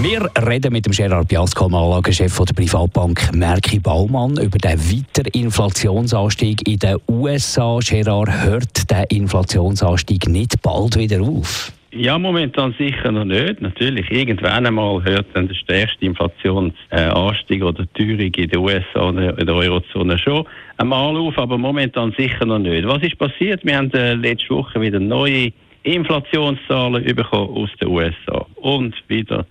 wir reden mit dem Gerard Biasco, dem Anlagechef der Privatbank Merki Baumann, über den weiteren Inflationsanstieg in den USA. Gerard, hört der Inflationsanstieg nicht bald wieder auf? Ja, momentan sicher noch nicht. Natürlich, irgendwann einmal hört dann der stärkste Inflationsanstieg oder Teuerung in den USA und in der Eurozone schon einmal auf, aber momentan sicher noch nicht. Was ist passiert? Wir haben äh, letzte Woche wieder neue Inflationszahlen bekommen aus den USA und wieder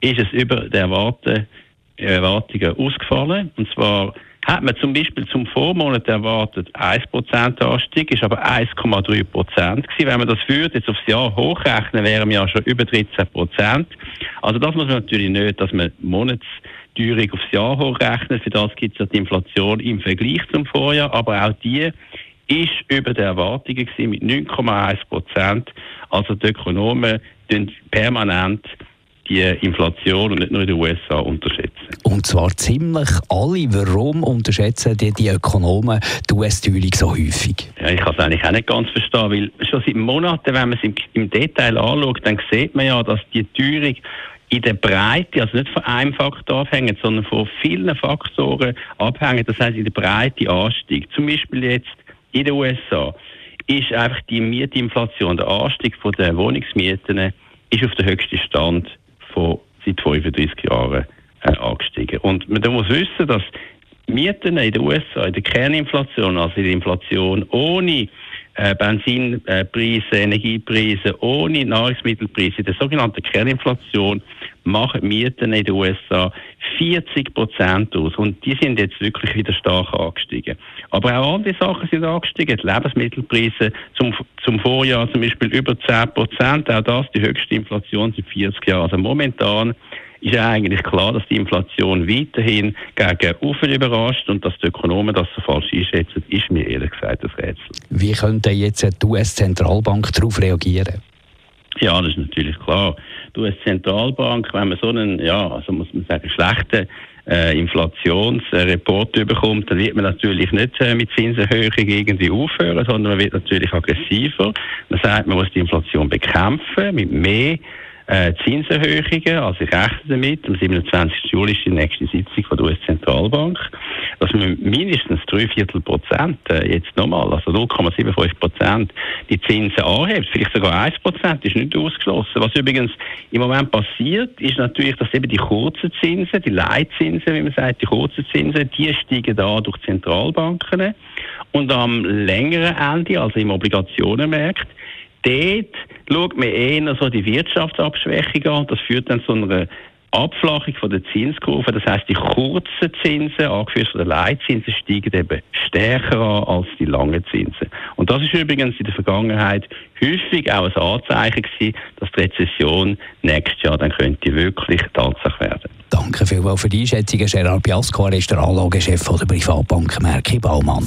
ist es über die Erwartungen ausgefallen. Und zwar hat man zum Beispiel zum Vormonat erwartet 1% Anstieg, ist aber 1,3% gewesen. Wenn man das führt, jetzt aufs Jahr hochrechnen, wären wir ja schon über 13%. Also das muss man natürlich nicht, dass man Monatsteuerung aufs Jahr hochrechnet. Für das gibt es ja die Inflation im Vergleich zum Vorjahr, aber auch die ist über der Erwartungen gewesen mit 9,1%. Also die Ökonomen permanent die Inflation und nicht nur in den USA unterschätzen. Und zwar ziemlich alle. Warum unterschätzen die, die Ökonomen die US-Teuerung so häufig? Ja, ich kann es eigentlich auch nicht ganz verstehen, weil schon seit Monaten, wenn man es im, im Detail anschaut, dann sieht man ja, dass die Teuerung in der Breite, also nicht von einem Faktor abhängt, sondern von vielen Faktoren abhängt. Das heißt in der Breite ansteigt. Zum Beispiel jetzt in den USA ist einfach die Mietinflation, der Anstieg der Wohnungsmieten, ist auf den höchsten Stand von seit 35 Jahren äh, angestiegen. Und man muss wissen, dass Mieten in den USA, in der Kerninflation, also in der Inflation ohne äh, Benzinpreise, Energiepreise, ohne Nahrungsmittelpreise, in der sogenannten Kerninflation, machen Mieten in den USA 40 Prozent aus. Und die sind jetzt wirklich wieder stark angestiegen. Aber auch andere Sachen sind angestiegen. Die Lebensmittelpreise zum, zum Vorjahr zum Beispiel über 10 Prozent. Auch das die höchste Inflation seit 40 Jahren. Also momentan ist ja eigentlich klar, dass die Inflation weiterhin gegen Ufer überrascht und dass die Ökonomen das so falsch einschätzen, ist mir ehrlich gesagt ein Rätsel. Wie könnte jetzt die US-Zentralbank darauf reagieren? Ja, das ist natürlich klar. Du als Zentralbank, wenn man so einen, ja, also muss man sagen, schlechten äh, Inflationsreport bekommt, dann wird man natürlich nicht äh, mit Zinserhöhung irgendwie aufhören, sondern man wird natürlich aggressiver. Man sagt, man muss die Inflation bekämpfen mit mehr äh, Zinserhöhungen. Also ich rechne damit, am 27. Juli ist die nächste Sitzung von der US-Zentralbank, dass man mindestens drei Viertel Prozent, äh, jetzt nochmal, also 0,75 Prozent, die Zinsen anhebt. Vielleicht sogar 1 Prozent, ist nicht ausgeschlossen. Was übrigens im Moment passiert, ist natürlich, dass eben die kurzen Zinsen, die Leitzinsen, wie man sagt, die kurzen Zinsen, die steigen da durch Zentralbanken. Und am längeren Ende, also im Obligationenmarkt, dort schaut man eher so die Wirtschaftsabschwächung an. Das führt dann zu einer Abflachung von der Zinskurve. Das heißt, die kurzen Zinsen, angeführt von den Leitzinsen, steigen eben stärker an als die langen Zinsen. Und das ist übrigens in der Vergangenheit häufig auch ein Anzeichen gewesen, dass die Rezession nächstes Jahr dann könnte wirklich Tatsache werden. Danke vielmals für die Einschätzung, Gerard Biasco. Er ist der Anlagechef der Privatbank Merki Baumann.